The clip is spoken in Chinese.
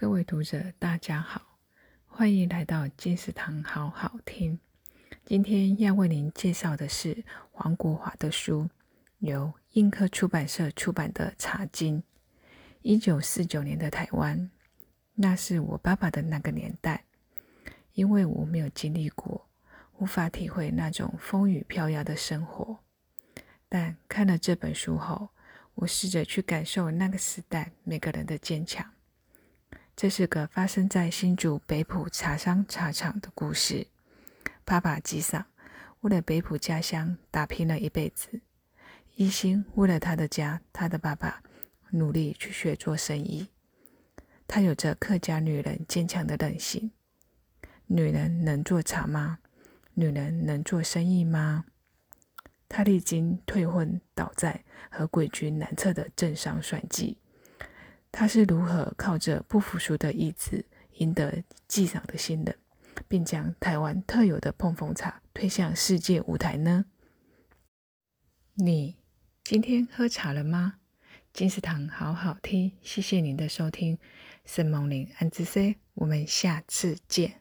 各位读者，大家好，欢迎来到金石堂好好听。今天要为您介绍的是黄国华的书，由印刻出版社出版的《茶经》。一九四九年的台湾，那是我爸爸的那个年代。因为我没有经历过，无法体会那种风雨飘摇的生活。但看了这本书后，我试着去感受那个时代每个人的坚强。这是个发生在新竹北埔茶商茶厂的故事。爸爸吉桑为了北埔家乡打拼了一辈子，一心为了他的家，他的爸爸努力去学做生意。他有着客家女人坚强的韧性。女人能做茶吗？女人能做生意吗？他历经退婚、倒债和诡谲难测的政商算计。他是如何靠着不服输的意志赢得纪桑的信任，并将台湾特有的碰碰茶推向世界舞台呢？你今天喝茶了吗？金石堂好好听，谢谢您的收听，沈梦玲安之 C，我们下次见。